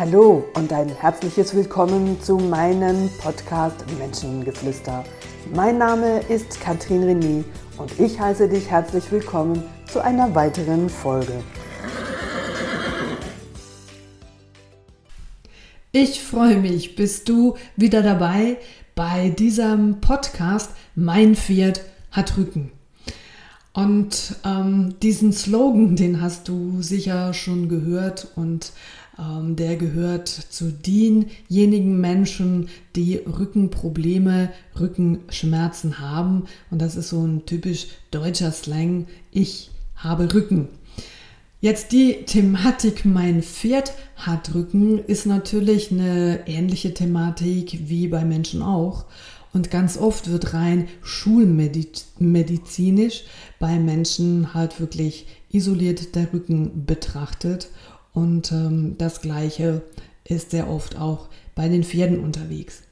Hallo und ein herzliches Willkommen zu meinem Podcast Menschengeflüster. Mein Name ist Katrin René und ich heiße dich herzlich willkommen zu einer weiteren Folge. Ich freue mich, bist du wieder dabei bei diesem Podcast Mein Pferd hat Rücken. Und ähm, diesen Slogan, den hast du sicher schon gehört und der gehört zu denjenigen Menschen, die Rückenprobleme, Rückenschmerzen haben. Und das ist so ein typisch deutscher Slang. Ich habe Rücken. Jetzt die Thematik, mein Pferd hat Rücken, ist natürlich eine ähnliche Thematik wie bei Menschen auch. Und ganz oft wird rein schulmedizinisch bei Menschen halt wirklich isoliert der Rücken betrachtet. Und ähm, das Gleiche ist sehr oft auch bei den Pferden unterwegs.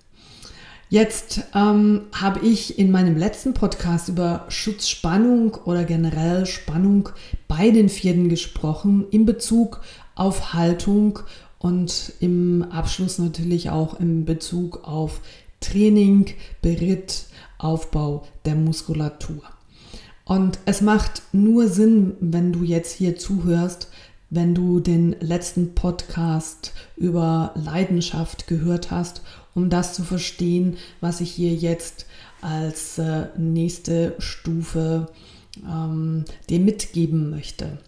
Jetzt ähm, habe ich in meinem letzten Podcast über Schutzspannung oder generell Spannung bei den Pferden gesprochen in Bezug auf Haltung und im Abschluss natürlich auch in Bezug auf Training, Beritt, Aufbau der Muskulatur. Und es macht nur Sinn, wenn du jetzt hier zuhörst, wenn du den letzten Podcast über Leidenschaft gehört hast, um das zu verstehen, was ich hier jetzt als äh, nächste Stufe ähm, dir mitgeben möchte.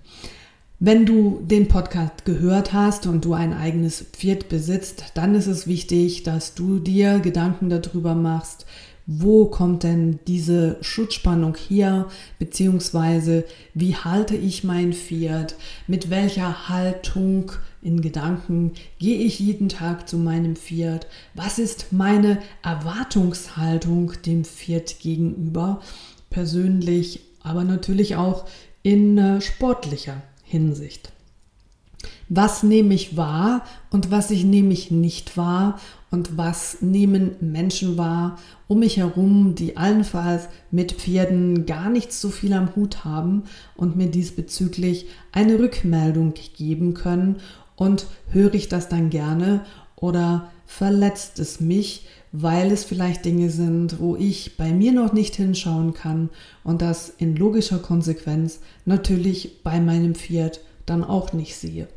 Wenn du den Podcast gehört hast und du ein eigenes Pferd besitzt, dann ist es wichtig, dass du dir Gedanken darüber machst, wo kommt denn diese Schutzspannung her, beziehungsweise wie halte ich mein Pferd, mit welcher Haltung in Gedanken gehe ich jeden Tag zu meinem Pferd, was ist meine Erwartungshaltung dem Pferd gegenüber, persönlich, aber natürlich auch in äh, sportlicher Hinsicht. Was nehme ich wahr und was ich nehme ich nicht wahr und was nehmen Menschen wahr um mich herum, die allenfalls mit Pferden gar nicht so viel am Hut haben und mir diesbezüglich eine Rückmeldung geben können und höre ich das dann gerne oder verletzt es mich, weil es vielleicht Dinge sind, wo ich bei mir noch nicht hinschauen kann und das in logischer Konsequenz natürlich bei meinem Pferd dann auch nicht sehe.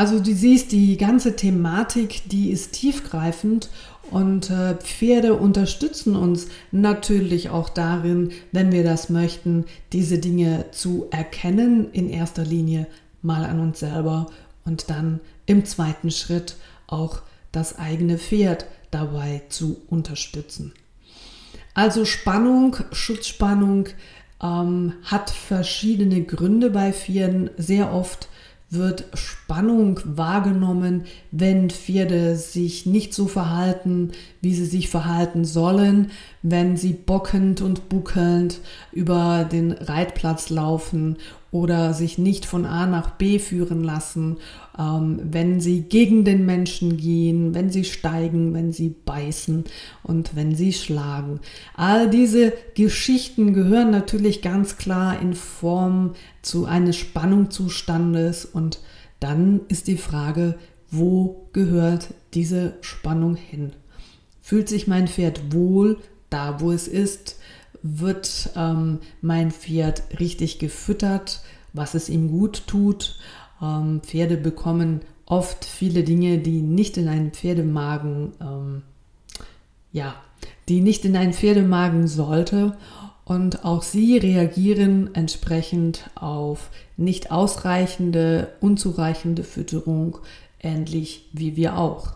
Also du siehst, die ganze Thematik, die ist tiefgreifend und äh, Pferde unterstützen uns natürlich auch darin, wenn wir das möchten, diese Dinge zu erkennen, in erster Linie mal an uns selber und dann im zweiten Schritt auch das eigene Pferd dabei zu unterstützen. Also Spannung, Schutzspannung ähm, hat verschiedene Gründe bei Pferden. Sehr oft wird Spannung wahrgenommen, wenn Pferde sich nicht so verhalten, wie sie sich verhalten sollen, wenn sie bockend und buckelnd über den Reitplatz laufen oder sich nicht von A nach B führen lassen, ähm, wenn sie gegen den Menschen gehen, wenn sie steigen, wenn sie beißen und wenn sie schlagen. All diese Geschichten gehören natürlich ganz klar in Form zu eines Spannungszustandes und dann ist die Frage, wo gehört diese Spannung hin? Fühlt sich mein Pferd wohl da, wo es ist? Wird ähm, mein Pferd richtig gefüttert, was es ihm gut tut? Ähm, Pferde bekommen oft viele Dinge, die nicht in einen Pferdemagen, ähm, ja, die nicht in einen Pferdemagen sollte. Und auch sie reagieren entsprechend auf nicht ausreichende, unzureichende Fütterung, ähnlich wie wir auch.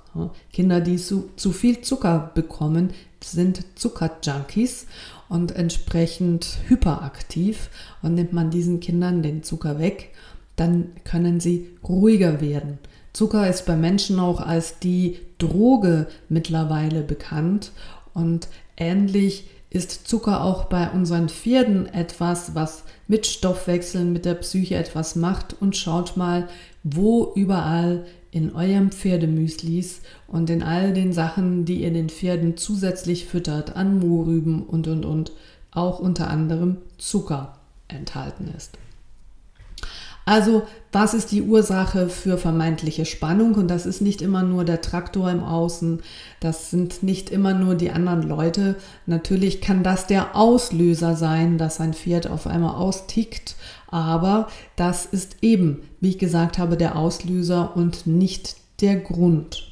Kinder, die zu, zu viel Zucker bekommen, sind Zuckerjunkies und entsprechend hyperaktiv. Und nimmt man diesen Kindern den Zucker weg, dann können sie ruhiger werden. Zucker ist bei Menschen auch als die Droge mittlerweile bekannt und ähnlich ist Zucker auch bei unseren Pferden etwas, was mit Stoffwechseln, mit der Psyche etwas macht und schaut mal, wo überall in eurem Pferdemüslis und in all den Sachen, die ihr den Pferden zusätzlich füttert, an Mohrrüben und und und, auch unter anderem Zucker enthalten ist. Also, was ist die Ursache für vermeintliche Spannung? Und das ist nicht immer nur der Traktor im Außen, das sind nicht immer nur die anderen Leute. Natürlich kann das der Auslöser sein, dass ein Pferd auf einmal austickt, aber das ist eben, wie ich gesagt habe, der Auslöser und nicht der Grund.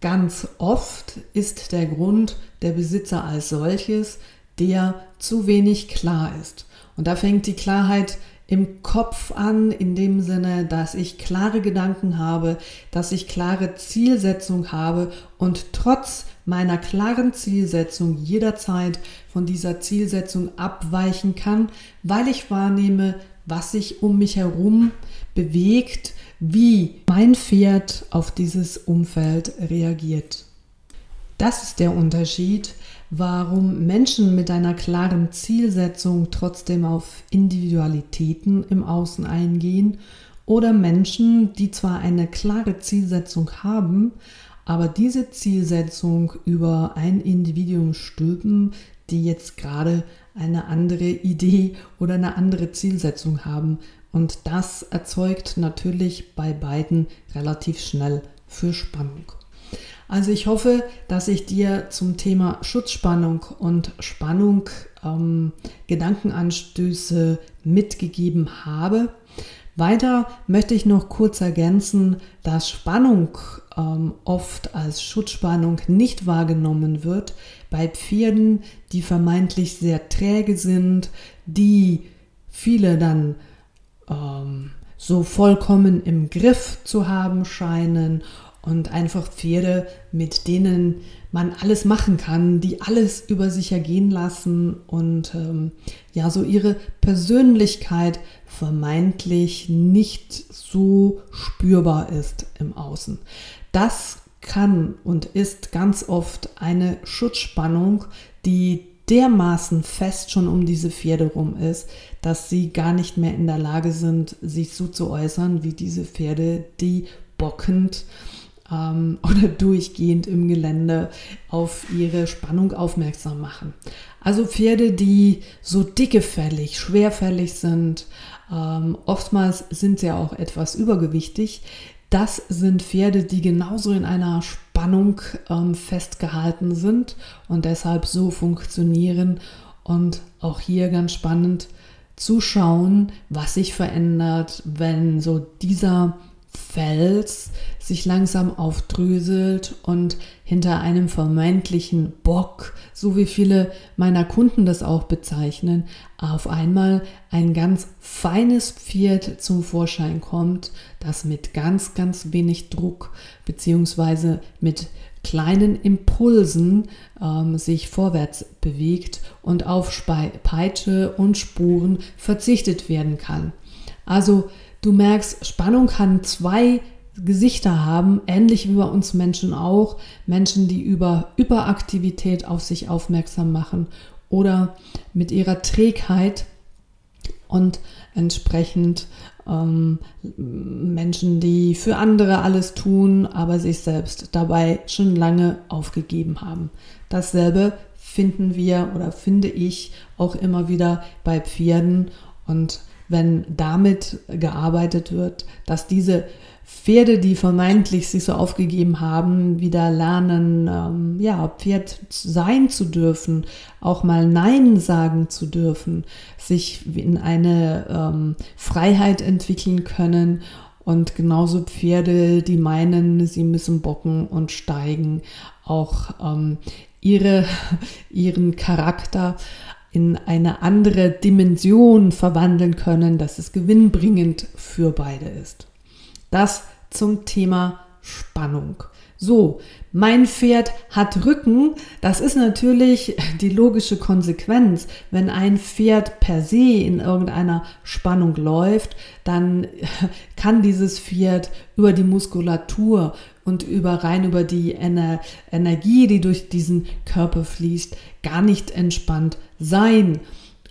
Ganz oft ist der Grund der Besitzer als solches, der zu wenig klar ist. Und da fängt die Klarheit im Kopf an, in dem Sinne, dass ich klare Gedanken habe, dass ich klare Zielsetzung habe und trotz meiner klaren Zielsetzung jederzeit von dieser Zielsetzung abweichen kann, weil ich wahrnehme, was sich um mich herum bewegt, wie mein Pferd auf dieses Umfeld reagiert. Das ist der Unterschied warum Menschen mit einer klaren Zielsetzung trotzdem auf Individualitäten im Außen eingehen oder Menschen, die zwar eine klare Zielsetzung haben, aber diese Zielsetzung über ein Individuum stülpen, die jetzt gerade eine andere Idee oder eine andere Zielsetzung haben. Und das erzeugt natürlich bei beiden relativ schnell für Spannung. Also ich hoffe, dass ich dir zum Thema Schutzspannung und Spannung ähm, Gedankenanstöße mitgegeben habe. Weiter möchte ich noch kurz ergänzen, dass Spannung ähm, oft als Schutzspannung nicht wahrgenommen wird. Bei Pferden, die vermeintlich sehr träge sind, die viele dann ähm, so vollkommen im Griff zu haben scheinen und einfach Pferde, mit denen man alles machen kann, die alles über sich ergehen lassen und ähm, ja, so ihre Persönlichkeit vermeintlich nicht so spürbar ist im Außen. Das kann und ist ganz oft eine Schutzspannung, die dermaßen fest schon um diese Pferde rum ist, dass sie gar nicht mehr in der Lage sind, sich so zu äußern wie diese Pferde, die bockend ähm, oder durchgehend im Gelände auf ihre Spannung aufmerksam machen. Also Pferde, die so dickefällig, schwerfällig sind, ähm, oftmals sind sie auch etwas übergewichtig. Das sind Pferde, die genauso in einer Spannung ähm, festgehalten sind und deshalb so funktionieren. Und auch hier ganz spannend zu schauen, was sich verändert, wenn so dieser Fels sich langsam aufdröselt und hinter einem vermeintlichen Bock, so wie viele meiner Kunden das auch bezeichnen, auf einmal ein ganz feines Pferd zum Vorschein kommt, das mit ganz, ganz wenig Druck beziehungsweise mit kleinen Impulsen ähm, sich vorwärts bewegt und auf Peitsche und Spuren verzichtet werden kann. Also Du merkst, Spannung kann zwei Gesichter haben, ähnlich wie bei uns Menschen auch. Menschen, die über Überaktivität auf sich aufmerksam machen oder mit ihrer Trägheit und entsprechend ähm, Menschen, die für andere alles tun, aber sich selbst dabei schon lange aufgegeben haben. Dasselbe finden wir oder finde ich auch immer wieder bei Pferden und wenn damit gearbeitet wird, dass diese Pferde, die vermeintlich sich so aufgegeben haben, wieder lernen, ähm, ja, Pferd sein zu dürfen, auch mal Nein sagen zu dürfen, sich in eine ähm, Freiheit entwickeln können. Und genauso Pferde, die meinen, sie müssen bocken und steigen, auch ähm, ihre, ihren Charakter in eine andere Dimension verwandeln können, dass es gewinnbringend für beide ist. Das zum Thema Spannung. So, mein Pferd hat Rücken. Das ist natürlich die logische Konsequenz. Wenn ein Pferd per se in irgendeiner Spannung läuft, dann kann dieses Pferd über die Muskulatur und über rein über die Ener Energie, die durch diesen Körper fließt, gar nicht entspannt sein.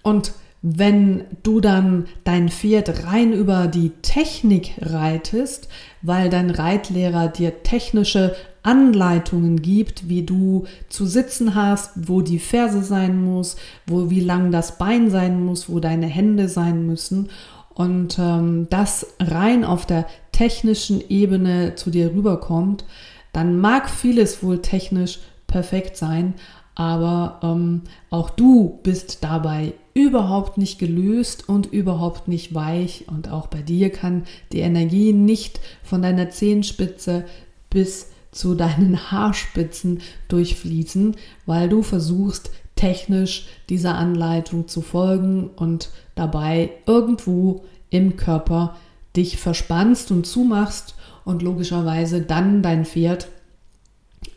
Und wenn du dann dein Pferd rein über die Technik reitest, weil dein Reitlehrer dir technische Anleitungen gibt, wie du zu sitzen hast, wo die Ferse sein muss, wo wie lang das Bein sein muss, wo deine Hände sein müssen und ähm, das rein auf der technischen Ebene zu dir rüberkommt, dann mag vieles wohl technisch perfekt sein, aber ähm, auch du bist dabei überhaupt nicht gelöst und überhaupt nicht weich. Und auch bei dir kann die Energie nicht von deiner Zehenspitze bis zu deinen Haarspitzen durchfließen, weil du versuchst technisch dieser Anleitung zu folgen und dabei irgendwo im Körper dich verspannst und zumachst und logischerweise dann dein Pferd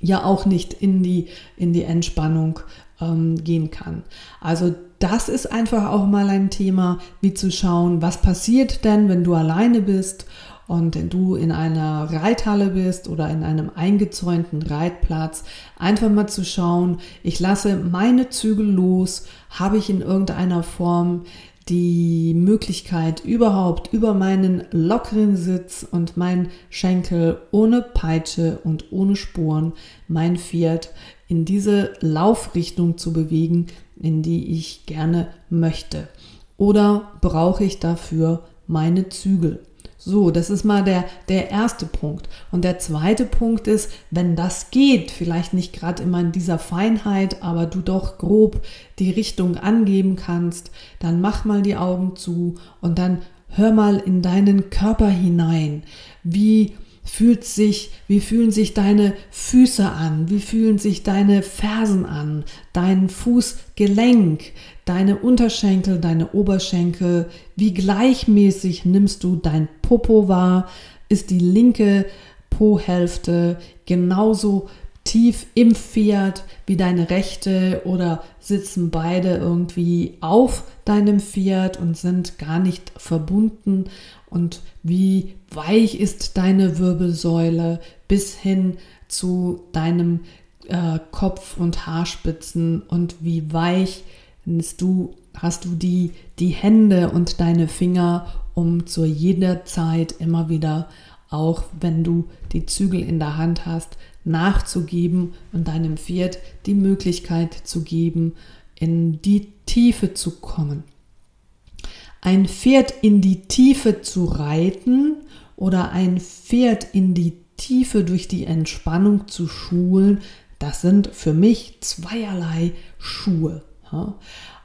ja auch nicht in die, in die Entspannung ähm, gehen kann. Also das ist einfach auch mal ein Thema, wie zu schauen, was passiert denn, wenn du alleine bist und du in einer Reithalle bist oder in einem eingezäunten Reitplatz, einfach mal zu schauen, ich lasse meine Zügel los, habe ich in irgendeiner Form die Möglichkeit überhaupt über meinen lockeren Sitz und mein Schenkel ohne Peitsche und ohne Spuren mein Pferd in diese Laufrichtung zu bewegen, in die ich gerne möchte. Oder brauche ich dafür meine Zügel? So, das ist mal der, der erste Punkt. Und der zweite Punkt ist, wenn das geht, vielleicht nicht gerade immer in dieser Feinheit, aber du doch grob die Richtung angeben kannst, dann mach mal die Augen zu und dann hör mal in deinen Körper hinein. Wie fühlt sich, wie fühlen sich deine Füße an? Wie fühlen sich deine Fersen an? Dein Fußgelenk, deine Unterschenkel, deine Oberschenkel? Wie gleichmäßig nimmst du dein Popo wahr? Ist die linke Po-Hälfte genauso tief im Pferd wie deine rechte oder sitzen beide irgendwie auf deinem Pferd und sind gar nicht verbunden und wie weich ist deine Wirbelsäule bis hin zu deinem äh, Kopf und Haarspitzen und wie weich du, hast du die, die Hände und deine Finger, um zu jeder Zeit immer wieder, auch wenn du die Zügel in der Hand hast, nachzugeben und deinem Pferd die Möglichkeit zu geben, in die Tiefe zu kommen. Ein Pferd in die Tiefe zu reiten oder ein Pferd in die Tiefe durch die Entspannung zu schulen, das sind für mich zweierlei Schuhe.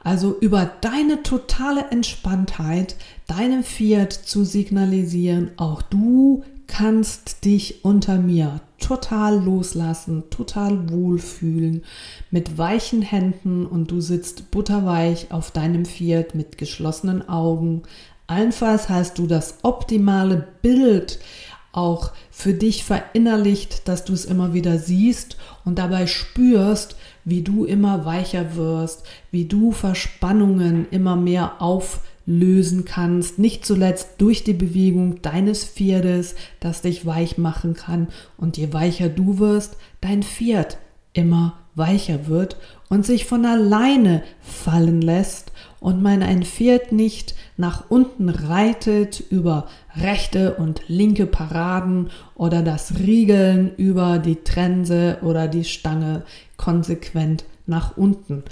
Also über deine totale Entspanntheit deinem Pferd zu signalisieren, auch du kannst dich unter mir total loslassen, total wohlfühlen, mit weichen Händen und du sitzt butterweich auf deinem Pferd mit geschlossenen Augen. Allenfalls hast du das optimale Bild auch für dich verinnerlicht, dass du es immer wieder siehst und dabei spürst, wie du immer weicher wirst, wie du Verspannungen immer mehr aufnimmst lösen kannst, nicht zuletzt durch die Bewegung deines Pferdes, das dich weich machen kann. Und je weicher du wirst, dein Pferd immer weicher wird und sich von alleine fallen lässt und man ein Pferd nicht nach unten reitet über rechte und linke Paraden oder das Riegeln über die Trense oder die Stange konsequent nach unten.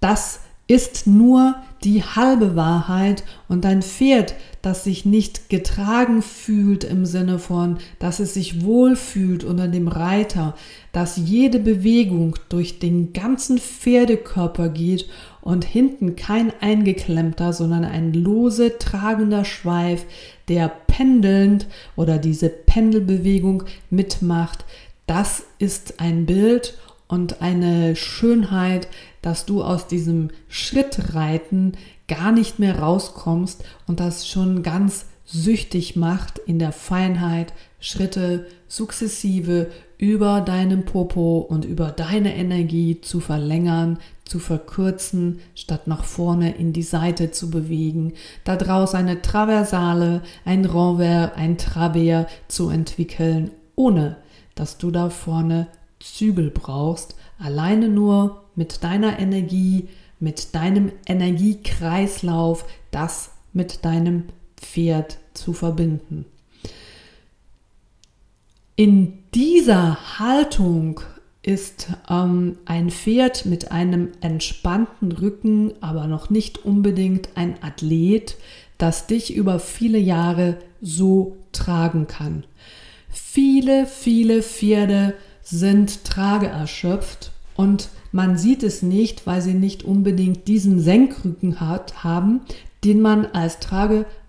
Das ist nur die halbe Wahrheit und ein Pferd, das sich nicht getragen fühlt im Sinne von, dass es sich wohlfühlt unter dem Reiter, dass jede Bewegung durch den ganzen Pferdekörper geht und hinten kein eingeklemmter, sondern ein lose tragender Schweif, der pendelnd oder diese Pendelbewegung mitmacht, das ist ein Bild und eine Schönheit, dass du aus diesem Schrittreiten gar nicht mehr rauskommst und das schon ganz süchtig macht in der Feinheit, Schritte sukzessive über deinem Popo und über deine Energie zu verlängern, zu verkürzen, statt nach vorne in die Seite zu bewegen, daraus eine Traversale, ein Renvers, ein Travers zu entwickeln, ohne dass du da vorne Zügel brauchst, alleine nur mit deiner Energie, mit deinem Energiekreislauf, das mit deinem Pferd zu verbinden. In dieser Haltung ist ähm, ein Pferd mit einem entspannten Rücken, aber noch nicht unbedingt ein Athlet, das dich über viele Jahre so tragen kann. Viele, viele Pferde sind trageerschöpft und man sieht es nicht, weil sie nicht unbedingt diesen Senkrücken hat, haben, den man als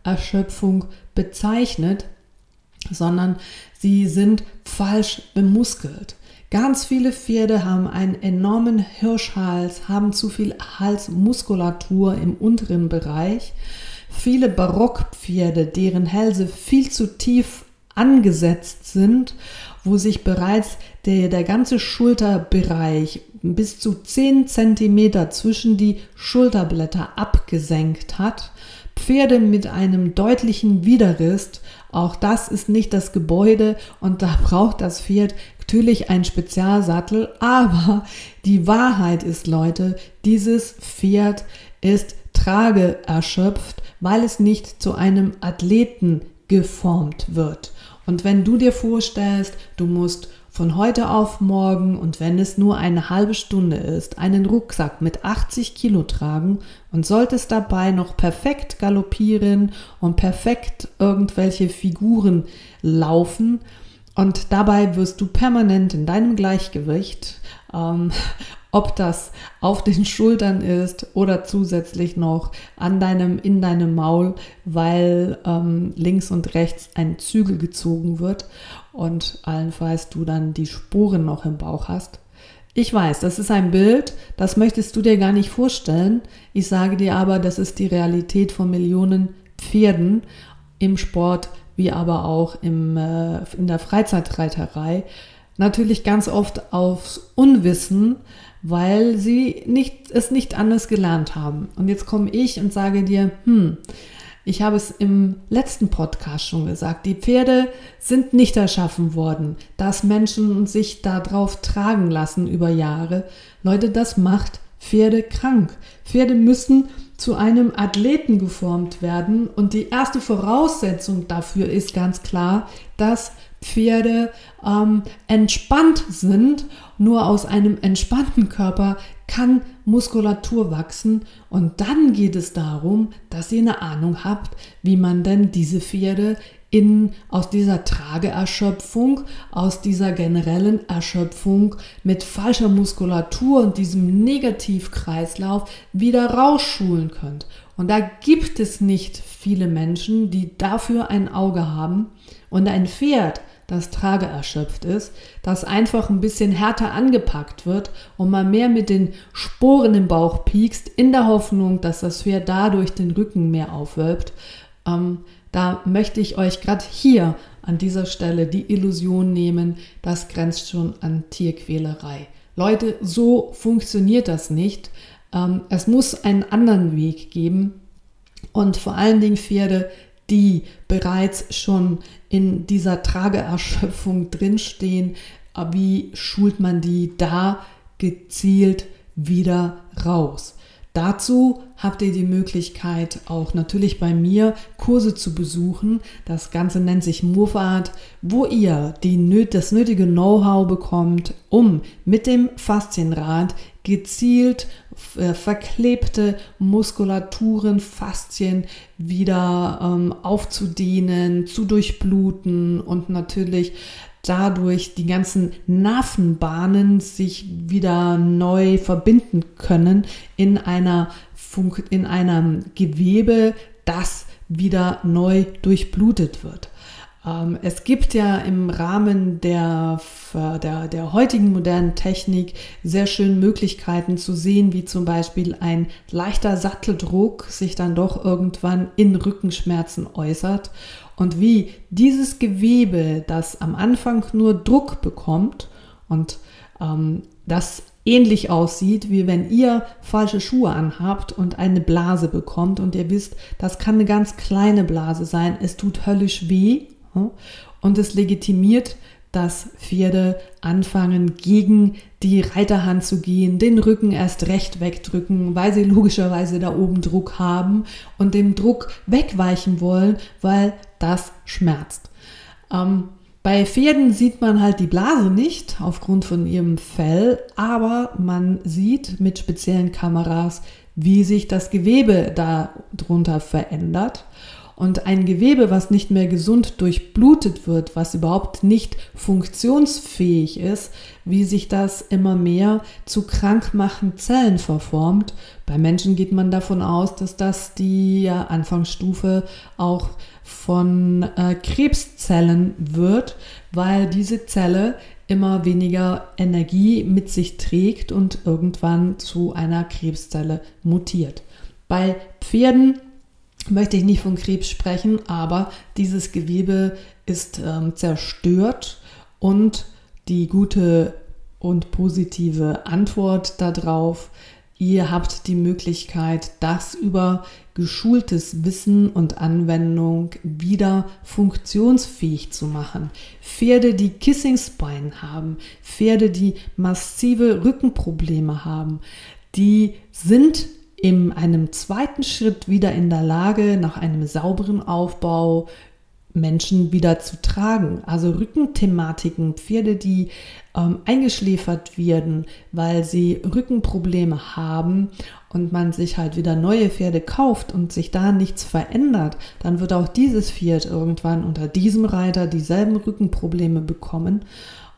Trageerschöpfung bezeichnet, sondern sie sind falsch bemuskelt. Ganz viele Pferde haben einen enormen Hirschhals, haben zu viel Halsmuskulatur im unteren Bereich. Viele Barockpferde, deren Hälse viel zu tief angesetzt sind, wo sich bereits der, der ganze Schulterbereich bis zu 10 cm zwischen die Schulterblätter abgesenkt hat. Pferde mit einem deutlichen Widerriss, auch das ist nicht das Gebäude und da braucht das Pferd natürlich einen Spezialsattel, aber die Wahrheit ist, Leute, dieses Pferd ist trageerschöpft, weil es nicht zu einem Athleten geformt wird. Und wenn du dir vorstellst, du musst von heute auf morgen und wenn es nur eine halbe Stunde ist, einen Rucksack mit 80 Kilo tragen und solltest dabei noch perfekt galoppieren und perfekt irgendwelche Figuren laufen und dabei wirst du permanent in deinem Gleichgewicht ähm, ob das auf den Schultern ist oder zusätzlich noch an deinem, in deinem Maul, weil ähm, links und rechts ein Zügel gezogen wird und allenfalls du dann die Spuren noch im Bauch hast. Ich weiß, das ist ein Bild, das möchtest du dir gar nicht vorstellen. Ich sage dir aber, das ist die Realität von Millionen Pferden im Sport, wie aber auch im, äh, in der Freizeitreiterei. Natürlich ganz oft aufs Unwissen, weil sie nicht, es nicht anders gelernt haben. Und jetzt komme ich und sage dir, hm, ich habe es im letzten Podcast schon gesagt, die Pferde sind nicht erschaffen worden, dass Menschen sich darauf tragen lassen über Jahre. Leute, das macht Pferde krank. Pferde müssen zu einem Athleten geformt werden und die erste Voraussetzung dafür ist ganz klar, dass Pferde ähm, entspannt sind. Nur aus einem entspannten Körper kann Muskulatur wachsen und dann geht es darum, dass ihr eine Ahnung habt, wie man denn diese Pferde in, aus dieser Trageerschöpfung, aus dieser generellen Erschöpfung mit falscher Muskulatur und diesem Negativkreislauf wieder rausschulen könnt. Und da gibt es nicht viele Menschen, die dafür ein Auge haben. Und ein Pferd, das trageerschöpft ist, das einfach ein bisschen härter angepackt wird und man mehr mit den Sporen im Bauch piekst, in der Hoffnung, dass das Pferd dadurch den Rücken mehr aufwölbt. Ähm, da möchte ich euch gerade hier an dieser Stelle die Illusion nehmen, das grenzt schon an Tierquälerei. Leute, so funktioniert das nicht. Ähm, es muss einen anderen Weg geben. Und vor allen Dingen Pferde, die bereits schon in dieser Trageerschöpfung drinstehen, äh, wie schult man die da gezielt wieder raus? Dazu habt ihr die Möglichkeit, auch natürlich bei mir Kurse zu besuchen. Das Ganze nennt sich Movart, wo ihr die, das nötige Know-how bekommt, um mit dem Faszienrad gezielt äh, verklebte Muskulaturen, Faszien wieder ähm, aufzudehnen, zu durchbluten und natürlich dadurch die ganzen Nervenbahnen sich wieder neu verbinden können in einer Funk in einem Gewebe, das wieder neu durchblutet wird. Ähm, es gibt ja im Rahmen der, der, der heutigen modernen Technik sehr schön Möglichkeiten zu sehen, wie zum Beispiel ein leichter Satteldruck sich dann doch irgendwann in Rückenschmerzen äußert und wie dieses Gewebe, das am Anfang nur Druck bekommt und ähm, das ähnlich aussieht, wie wenn ihr falsche Schuhe anhabt und eine Blase bekommt und ihr wisst, das kann eine ganz kleine Blase sein, es tut höllisch weh hm, und es legitimiert, dass Pferde anfangen, gegen die Reiterhand zu gehen, den Rücken erst recht wegdrücken, weil sie logischerweise da oben Druck haben und dem Druck wegweichen wollen, weil das schmerzt. Ähm, Bei Pferden sieht man halt die Blase nicht aufgrund von ihrem Fell, aber man sieht mit speziellen Kameras, wie sich das Gewebe darunter verändert. Und ein Gewebe, was nicht mehr gesund durchblutet wird, was überhaupt nicht funktionsfähig ist, wie sich das immer mehr zu krankmachenden Zellen verformt. Bei Menschen geht man davon aus, dass das die Anfangsstufe auch von äh, Krebszellen wird, weil diese Zelle immer weniger Energie mit sich trägt und irgendwann zu einer Krebszelle mutiert. Bei Pferden möchte ich nicht von Krebs sprechen, aber dieses Gewebe ist ähm, zerstört und die gute und positive Antwort darauf, ihr habt die Möglichkeit, das über geschultes Wissen und Anwendung wieder funktionsfähig zu machen. Pferde, die Kissing Spine haben, Pferde, die massive Rückenprobleme haben, die sind in einem zweiten Schritt wieder in der Lage, nach einem sauberen Aufbau Menschen wieder zu tragen. Also Rückenthematiken, Pferde, die ähm, eingeschläfert werden, weil sie Rückenprobleme haben und man sich halt wieder neue Pferde kauft und sich da nichts verändert, dann wird auch dieses Pferd irgendwann unter diesem Reiter dieselben Rückenprobleme bekommen.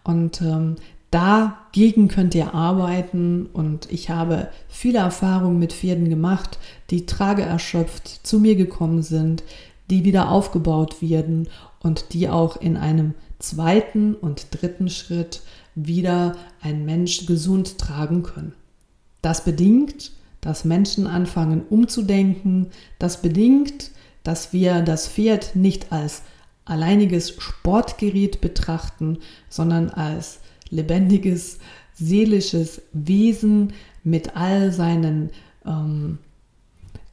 Und ähm, Dagegen könnt ihr arbeiten und ich habe viele Erfahrungen mit Pferden gemacht, die trageerschöpft zu mir gekommen sind, die wieder aufgebaut werden und die auch in einem zweiten und dritten Schritt wieder ein Mensch gesund tragen können. Das bedingt, dass Menschen anfangen umzudenken, das bedingt, dass wir das Pferd nicht als alleiniges Sportgerät betrachten, sondern als lebendiges, seelisches Wesen mit all seinen ähm,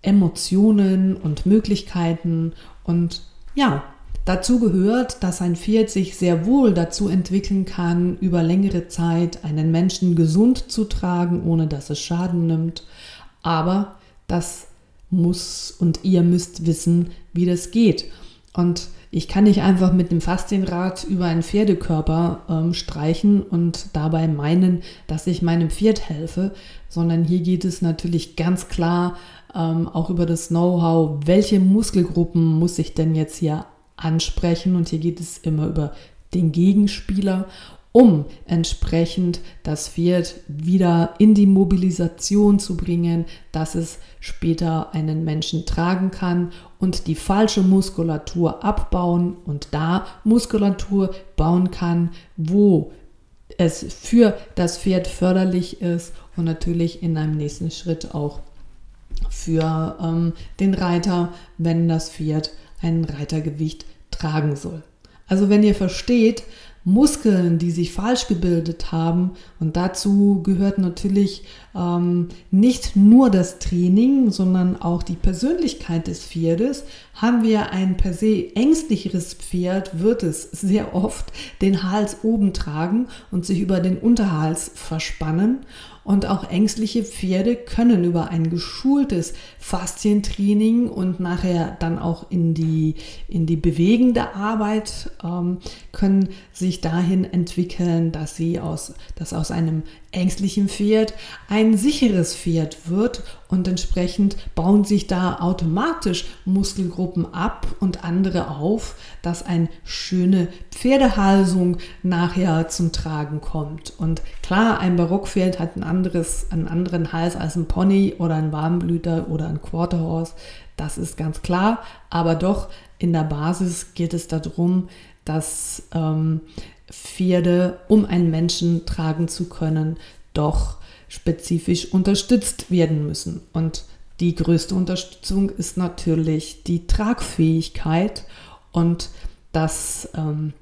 Emotionen und Möglichkeiten. Und ja, dazu gehört, dass ein Pferd sich sehr wohl dazu entwickeln kann, über längere Zeit einen Menschen gesund zu tragen, ohne dass es Schaden nimmt. Aber das muss und ihr müsst wissen, wie das geht. Und ich kann nicht einfach mit dem Faszienrad über einen Pferdekörper ähm, streichen und dabei meinen, dass ich meinem Pferd helfe, sondern hier geht es natürlich ganz klar ähm, auch über das Know-how, welche Muskelgruppen muss ich denn jetzt hier ansprechen? Und hier geht es immer über den Gegenspieler um entsprechend das Pferd wieder in die Mobilisation zu bringen, dass es später einen Menschen tragen kann und die falsche Muskulatur abbauen und da Muskulatur bauen kann, wo es für das Pferd förderlich ist und natürlich in einem nächsten Schritt auch für ähm, den Reiter, wenn das Pferd ein Reitergewicht tragen soll. Also wenn ihr versteht, Muskeln, die sich falsch gebildet haben. Und dazu gehört natürlich ähm, nicht nur das Training, sondern auch die Persönlichkeit des Pferdes. Haben wir ein per se ängstlicheres Pferd, wird es sehr oft den Hals oben tragen und sich über den Unterhals verspannen. Und auch ängstliche Pferde können über ein geschultes Faszientraining und nachher dann auch in die, in die bewegende Arbeit ähm, können sich dahin entwickeln, dass sie aus, dass aus einem ängstlichen Pferd ein sicheres Pferd wird und entsprechend bauen sich da automatisch Muskelgruppen ab und andere auf, dass eine schöne Pferdehalsung nachher zum Tragen kommt. Und klar, ein Barockpferd hat ein anderes, einen anderen Hals als ein Pony oder ein Warmblüter oder ein Quarterhorse. Das ist ganz klar, aber doch in der Basis geht es darum, dass ähm, Pferde, um einen Menschen tragen zu können, doch spezifisch unterstützt werden müssen. Und die größte Unterstützung ist natürlich die Tragfähigkeit und dass ähm,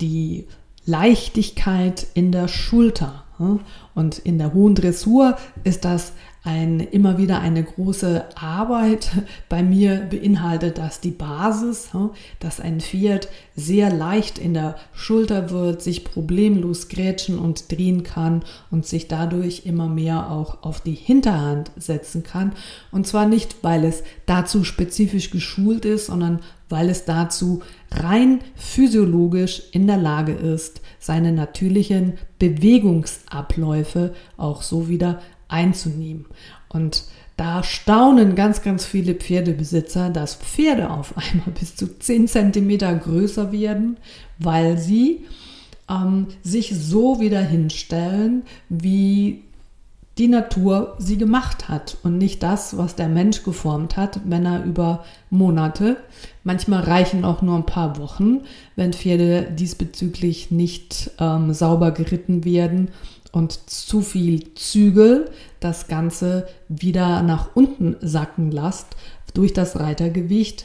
die Leichtigkeit in der Schulter. Und in der hohen Dressur ist das ein, immer wieder eine große Arbeit. Bei mir beinhaltet das die Basis, dass ein Pferd sehr leicht in der Schulter wird, sich problemlos grätschen und drehen kann und sich dadurch immer mehr auch auf die Hinterhand setzen kann. Und zwar nicht, weil es dazu spezifisch geschult ist, sondern weil es dazu rein physiologisch in der Lage ist, seine natürlichen Bewegungsabläufe auch so wieder einzunehmen. Und da staunen ganz, ganz viele Pferdebesitzer, dass Pferde auf einmal bis zu 10 cm größer werden, weil sie ähm, sich so wieder hinstellen, wie die Natur sie gemacht hat und nicht das, was der Mensch geformt hat, wenn er über Monate, manchmal reichen auch nur ein paar Wochen, wenn Pferde diesbezüglich nicht ähm, sauber geritten werden und zu viel Zügel das Ganze wieder nach unten sacken lasst durch das Reitergewicht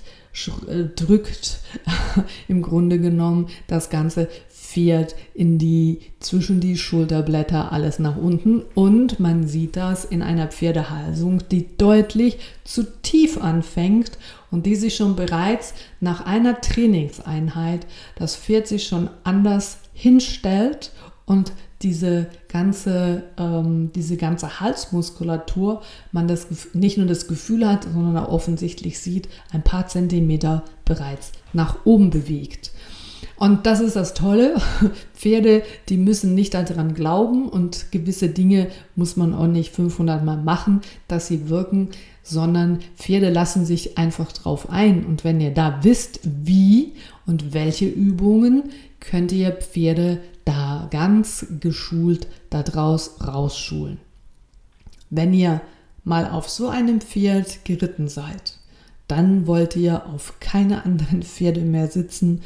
äh, drückt. Im Grunde genommen das ganze Pferd in die, zwischen die Schulterblätter alles nach unten und man sieht das in einer Pferdehalsung, die deutlich zu tief anfängt und die sich schon bereits nach einer Trainingseinheit das Pferd sich schon anders hinstellt und diese ganze, ähm, diese ganze Halsmuskulatur, man das nicht nur das Gefühl hat, sondern auch offensichtlich sieht, ein paar Zentimeter bereits nach oben bewegt. Und das ist das Tolle. Pferde, die müssen nicht daran glauben und gewisse Dinge muss man auch nicht 500 Mal machen, dass sie wirken, sondern Pferde lassen sich einfach drauf ein. Und wenn ihr da wisst, wie und welche Übungen, könnt ihr Pferde da ganz geschult daraus rausschulen. Wenn ihr mal auf so einem Pferd geritten seid, dann wollt ihr auf keine anderen Pferde mehr sitzen,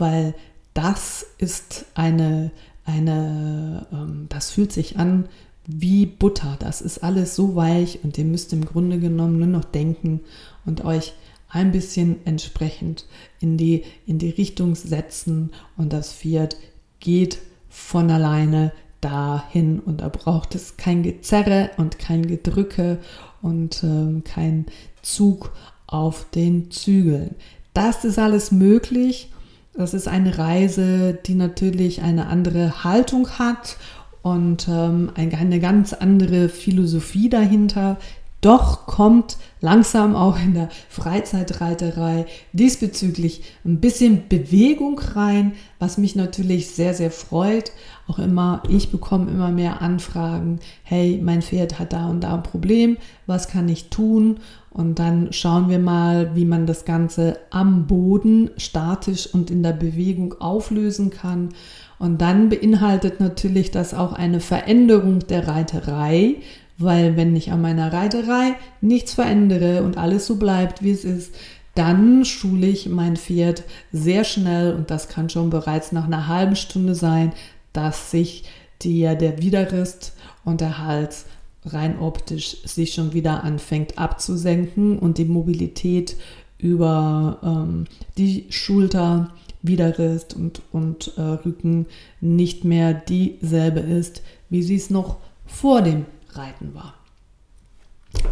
weil das ist eine, eine ähm, das fühlt sich an wie Butter. Das ist alles so weich und ihr müsst im Grunde genommen nur noch denken und euch ein bisschen entsprechend in die, in die Richtung setzen und das Pferd geht von alleine dahin und da braucht es kein Gezerre und kein Gedrücke und äh, kein Zug auf den Zügeln. Das ist alles möglich. Das ist eine Reise, die natürlich eine andere Haltung hat und ähm, eine ganz andere Philosophie dahinter, doch kommt langsam auch in der Freizeitreiterei diesbezüglich ein bisschen Bewegung rein, was mich natürlich sehr, sehr freut. Auch immer, ich bekomme immer mehr Anfragen, hey, mein Pferd hat da und da ein Problem, was kann ich tun? Und dann schauen wir mal, wie man das Ganze am Boden statisch und in der Bewegung auflösen kann. Und dann beinhaltet natürlich das auch eine Veränderung der Reiterei, weil wenn ich an meiner Reiterei nichts verändere und alles so bleibt, wie es ist, dann schule ich mein Pferd sehr schnell und das kann schon bereits nach einer halben Stunde sein, dass sich die, der Widerrist und der Hals rein optisch sich schon wieder anfängt abzusenken und die Mobilität über ähm, die Schulter, Widerrist und, und äh, Rücken nicht mehr dieselbe ist, wie sie es noch vor dem Reiten war.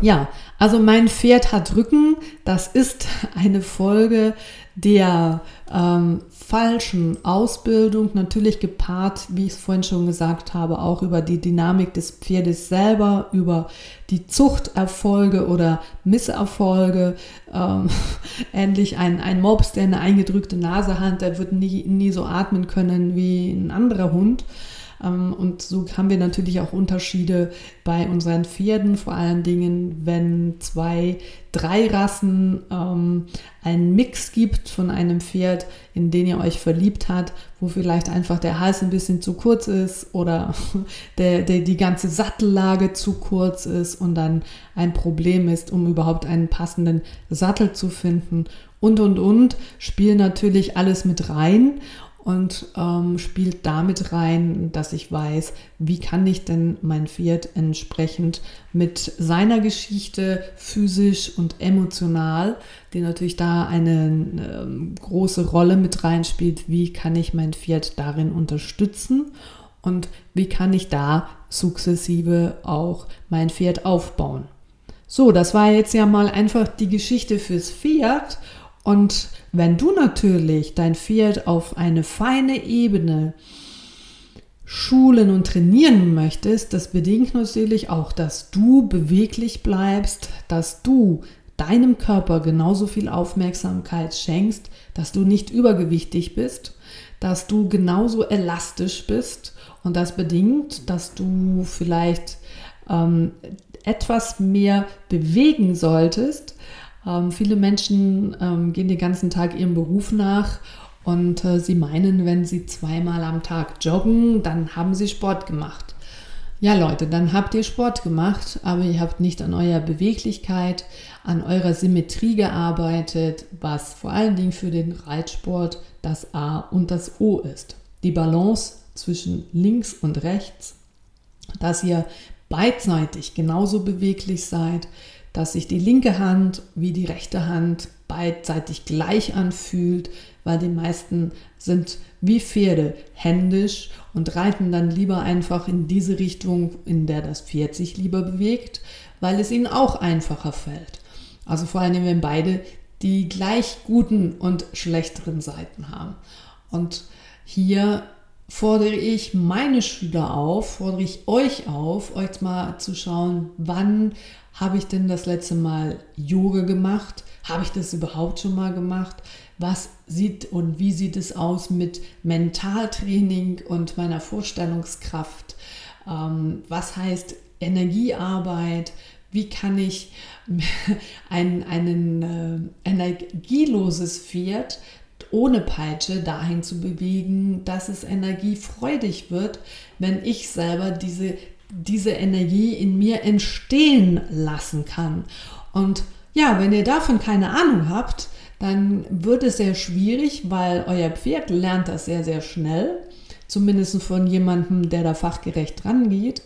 Ja, also mein Pferd hat Rücken. Das ist eine Folge der ähm, falschen Ausbildung, natürlich gepaart, wie ich es vorhin schon gesagt habe, auch über die Dynamik des Pferdes selber, über die Zuchterfolge oder Misserfolge. Ähm, ähnlich ein, ein Mops, der eine eingedrückte Nase hat, der wird nie, nie so atmen können wie ein anderer Hund. Ähm, und so haben wir natürlich auch Unterschiede bei unseren Pferden, vor allen Dingen, wenn zwei, drei Rassen ähm, einen Mix gibt von einem Pferd, in den ihr euch verliebt habt, wo vielleicht einfach der Hals ein bisschen zu kurz ist oder der, der, die ganze Sattellage zu kurz ist und dann ein Problem ist, um überhaupt einen passenden Sattel zu finden. Und und und spielen natürlich alles mit rein und ähm, spielt damit rein, dass ich weiß, wie kann ich denn mein Pferd entsprechend mit seiner Geschichte physisch und emotional, die natürlich da eine äh, große Rolle mit reinspielt, wie kann ich mein Pferd darin unterstützen und wie kann ich da sukzessive auch mein Pferd aufbauen. So, das war jetzt ja mal einfach die Geschichte fürs Pferd und wenn du natürlich dein Pferd auf eine feine Ebene schulen und trainieren möchtest, das bedingt natürlich auch, dass du beweglich bleibst, dass du deinem Körper genauso viel Aufmerksamkeit schenkst, dass du nicht übergewichtig bist, dass du genauso elastisch bist und das bedingt, dass du vielleicht ähm, etwas mehr bewegen solltest. Ähm, viele Menschen ähm, gehen den ganzen Tag ihrem Beruf nach und äh, sie meinen, wenn sie zweimal am Tag joggen, dann haben sie Sport gemacht. Ja Leute, dann habt ihr Sport gemacht, aber ihr habt nicht an eurer Beweglichkeit, an eurer Symmetrie gearbeitet, was vor allen Dingen für den Reitsport das A und das O ist. Die Balance zwischen links und rechts, dass ihr beidseitig genauso beweglich seid, dass sich die linke Hand wie die rechte Hand beidseitig gleich anfühlt, weil die meisten sind wie Pferde händisch und reiten dann lieber einfach in diese Richtung, in der das Pferd sich lieber bewegt, weil es ihnen auch einfacher fällt. Also vor allem, wenn beide die gleich guten und schlechteren Seiten haben. Und hier fordere ich meine Schüler auf, fordere ich euch auf, euch mal zu schauen, wann habe ich denn das letzte Mal Yoga gemacht? Habe ich das überhaupt schon mal gemacht? Was sieht und wie sieht es aus mit Mentaltraining und meiner Vorstellungskraft? Ähm, was heißt Energiearbeit? Wie kann ich ein einen, äh, energieloses Pferd ohne Peitsche dahin zu bewegen, dass es energiefreudig wird, wenn ich selber diese, diese Energie in mir entstehen lassen kann. Und ja, wenn ihr davon keine Ahnung habt, dann wird es sehr schwierig, weil euer Pferd lernt das sehr, sehr schnell. Zumindest von jemandem, der da fachgerecht rangeht.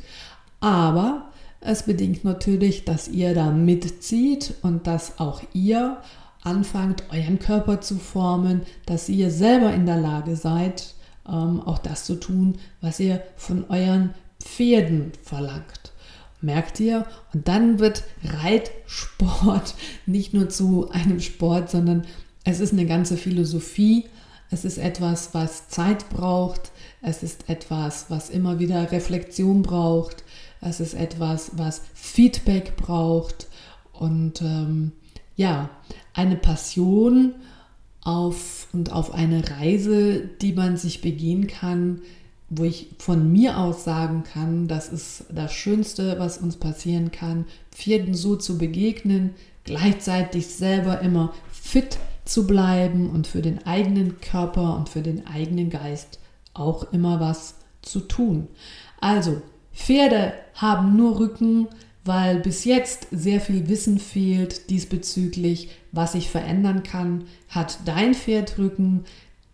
Aber es bedingt natürlich, dass ihr da mitzieht und dass auch ihr anfangt, euren Körper zu formen, dass ihr selber in der Lage seid, ähm, auch das zu tun, was ihr von euren Pferden verlangt. Merkt ihr? Und dann wird Reitsport nicht nur zu einem Sport, sondern es ist eine ganze Philosophie. Es ist etwas, was Zeit braucht. Es ist etwas, was immer wieder Reflexion braucht. Es ist etwas, was Feedback braucht. Und ähm, ja, eine Passion auf und auf eine Reise, die man sich begehen kann, wo ich von mir aus sagen kann, das ist das Schönste, was uns passieren kann, Pferden so zu begegnen, gleichzeitig selber immer fit zu bleiben und für den eigenen Körper und für den eigenen Geist auch immer was zu tun. Also, Pferde haben nur Rücken, weil bis jetzt sehr viel Wissen fehlt diesbezüglich, was ich verändern kann. Hat dein Pferd Rücken,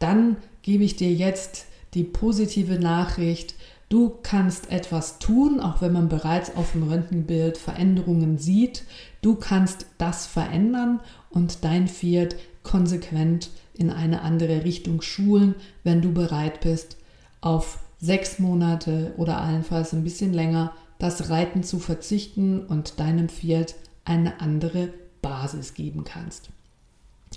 dann gebe ich dir jetzt die positive Nachricht, du kannst etwas tun, auch wenn man bereits auf dem Röntgenbild Veränderungen sieht. Du kannst das verändern und dein Pferd konsequent in eine andere Richtung schulen, wenn du bereit bist, auf sechs Monate oder allenfalls ein bisschen länger das Reiten zu verzichten und deinem Pferd eine andere Basis geben kannst.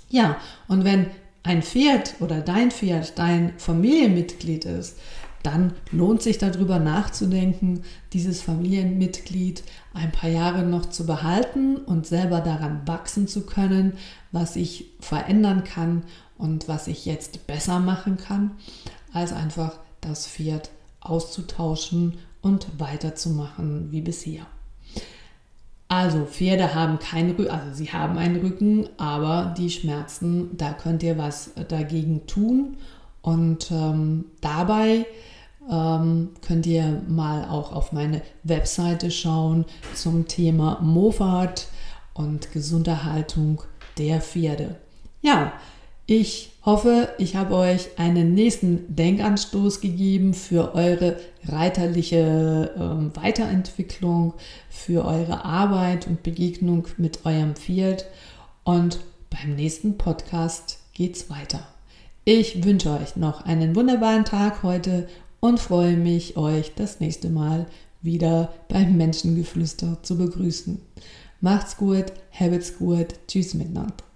Ja, und wenn ein Pferd oder dein Pferd dein Familienmitglied ist, dann lohnt sich darüber nachzudenken, dieses Familienmitglied ein paar Jahre noch zu behalten und selber daran wachsen zu können, was ich verändern kann und was ich jetzt besser machen kann, als einfach das Pferd auszutauschen und weiterzumachen wie bisher. Also Pferde haben keinen Rücken, also sie haben einen Rücken, aber die Schmerzen, da könnt ihr was dagegen tun. Und ähm, dabei ähm, könnt ihr mal auch auf meine Webseite schauen zum Thema Mofat und Gesunderhaltung der Pferde. Ja, ich hoffe, ich habe euch einen nächsten Denkanstoß gegeben für eure reiterliche äh, Weiterentwicklung, für eure Arbeit und Begegnung mit eurem Pferd. Und beim nächsten Podcast geht's weiter. Ich wünsche euch noch einen wunderbaren Tag heute und freue mich, euch das nächste Mal wieder beim Menschengeflüster zu begrüßen. Macht's gut, habt's gut, tschüss miteinander.